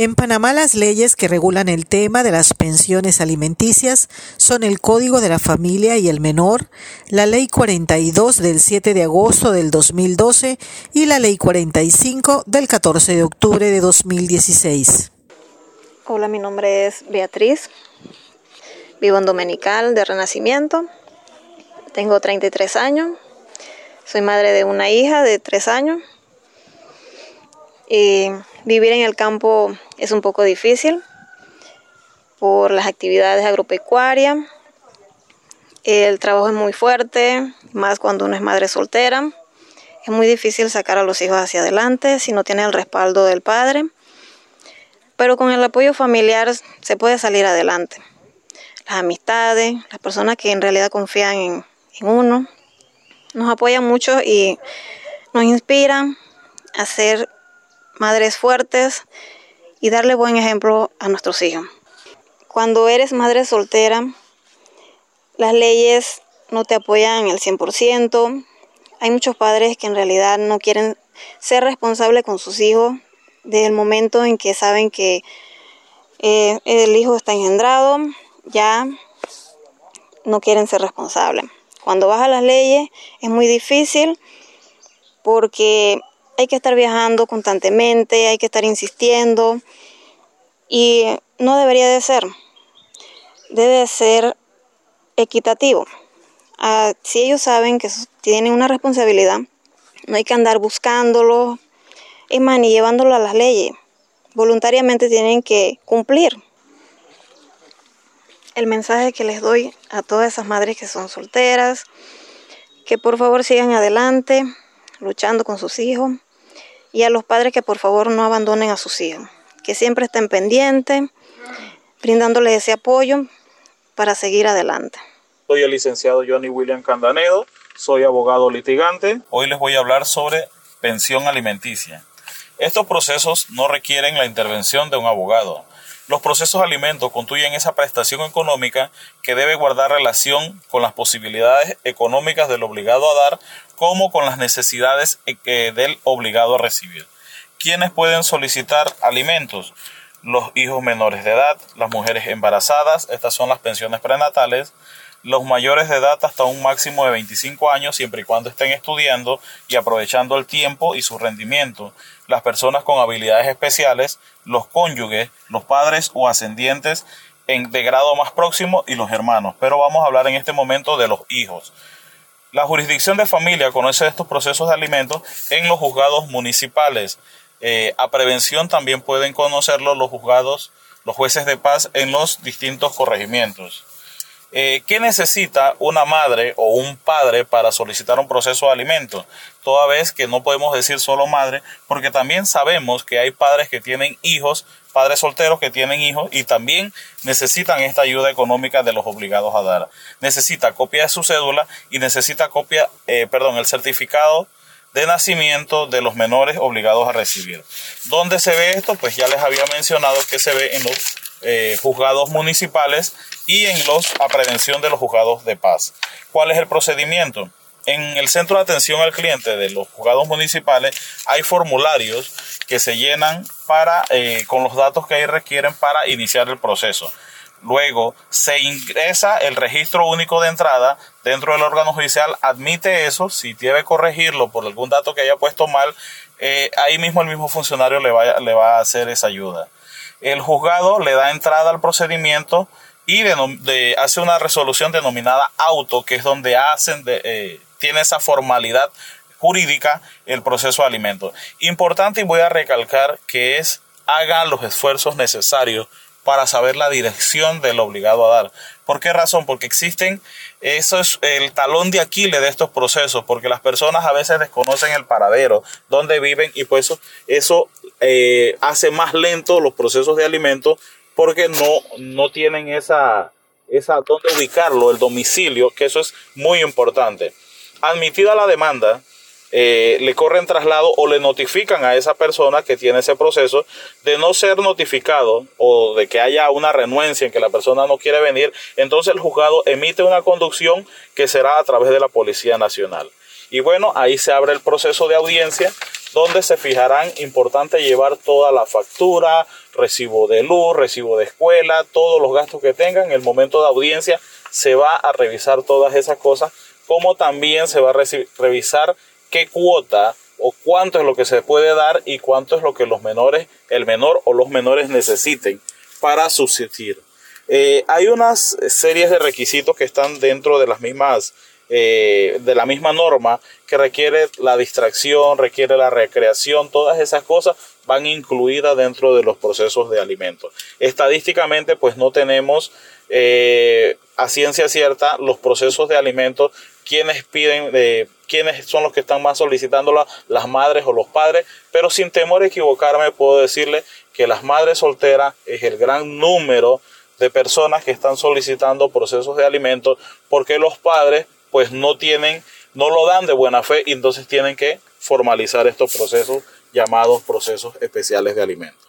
En Panamá las leyes que regulan el tema de las pensiones alimenticias son el Código de la Familia y el Menor, la Ley 42 del 7 de agosto del 2012 y la Ley 45 del 14 de octubre de 2016. Hola, mi nombre es Beatriz, vivo en Dominical de Renacimiento, tengo 33 años, soy madre de una hija de 3 años vivir en el campo es un poco difícil por las actividades agropecuarias. El trabajo es muy fuerte, más cuando uno es madre soltera. Es muy difícil sacar a los hijos hacia adelante si no tiene el respaldo del padre. Pero con el apoyo familiar se puede salir adelante. Las amistades, las personas que en realidad confían en, en uno, nos apoyan mucho y nos inspiran a ser madres fuertes y darle buen ejemplo a nuestros hijos. Cuando eres madre soltera, las leyes no te apoyan el 100%. Hay muchos padres que en realidad no quieren ser responsables con sus hijos desde el momento en que saben que eh, el hijo está engendrado, ya no quieren ser responsables. Cuando vas a las leyes es muy difícil porque hay que estar viajando constantemente, hay que estar insistiendo y no debería de ser. Debe de ser equitativo. Ah, si ellos saben que tienen una responsabilidad, no hay que andar buscándolo, y más, ni llevándolo a las leyes. Voluntariamente tienen que cumplir. El mensaje que les doy a todas esas madres que son solteras, que por favor sigan adelante, luchando con sus hijos, y a los padres que por favor no abandonen a sus hijos, que siempre estén pendientes, brindándoles ese apoyo para seguir adelante. Soy el licenciado Johnny William Candanedo, soy abogado litigante. Hoy les voy a hablar sobre pensión alimenticia. Estos procesos no requieren la intervención de un abogado. Los procesos alimentos constituyen esa prestación económica que debe guardar relación con las posibilidades económicas del obligado a dar como con las necesidades eh, del obligado a recibir. ¿Quiénes pueden solicitar alimentos? Los hijos menores de edad, las mujeres embarazadas, estas son las pensiones prenatales, los mayores de edad hasta un máximo de 25 años, siempre y cuando estén estudiando y aprovechando el tiempo y su rendimiento, las personas con habilidades especiales, los cónyuges, los padres o ascendientes en, de grado más próximo y los hermanos. Pero vamos a hablar en este momento de los hijos. La jurisdicción de familia conoce estos procesos de alimentos en los juzgados municipales. Eh, a prevención también pueden conocerlo los juzgados, los jueces de paz en los distintos corregimientos. Eh, ¿Qué necesita una madre o un padre para solicitar un proceso de alimento? Toda vez que no podemos decir solo madre, porque también sabemos que hay padres que tienen hijos, padres solteros que tienen hijos y también necesitan esta ayuda económica de los obligados a dar. Necesita copia de su cédula y necesita copia, eh, perdón, el certificado de nacimiento de los menores obligados a recibir. ¿Dónde se ve esto? Pues ya les había mencionado que se ve en los eh, juzgados municipales y en los a prevención de los juzgados de paz. ¿Cuál es el procedimiento? En el centro de atención al cliente de los juzgados municipales hay formularios que se llenan para eh, con los datos que ahí requieren para iniciar el proceso. Luego se ingresa el registro único de entrada dentro del órgano judicial, admite eso, si debe corregirlo por algún dato que haya puesto mal, eh, ahí mismo el mismo funcionario le va, le va a hacer esa ayuda el juzgado le da entrada al procedimiento y hace una resolución denominada auto, que es donde hacen eh, tiene esa formalidad jurídica el proceso de alimentos. Importante y voy a recalcar que es haga los esfuerzos necesarios para saber la dirección del obligado a dar. ¿Por qué razón? Porque existen, eso es el talón de Aquiles de estos procesos, porque las personas a veces desconocen el paradero, donde viven y pues eso, eso eh, hace más lento los procesos de alimento porque no, no tienen esa, esa dónde ubicarlo, el domicilio, que eso es muy importante. Admitida la demanda, eh, le corren traslado o le notifican a esa persona que tiene ese proceso de no ser notificado o de que haya una renuencia en que la persona no quiere venir, entonces el juzgado emite una conducción que será a través de la Policía Nacional. Y bueno, ahí se abre el proceso de audiencia donde se fijarán importante llevar toda la factura, recibo de luz, recibo de escuela, todos los gastos que tengan. En el momento de audiencia se va a revisar todas esas cosas, como también se va a revisar qué cuota o cuánto es lo que se puede dar y cuánto es lo que los menores, el menor o los menores necesiten para subsistir. Eh, hay unas series de requisitos que están dentro de las mismas eh, de la misma norma que requiere la distracción, requiere la recreación, todas esas cosas van incluidas dentro de los procesos de alimentos. Estadísticamente, pues no tenemos eh, a ciencia cierta los procesos de alimentos, quienes piden, quiénes son los que están más solicitándola, las madres o los padres, pero sin temor a equivocarme puedo decirle que las madres solteras es el gran número de personas que están solicitando procesos de alimentos porque los padres pues no tienen, no lo dan de buena fe y entonces tienen que formalizar estos procesos llamados procesos especiales de alimentos.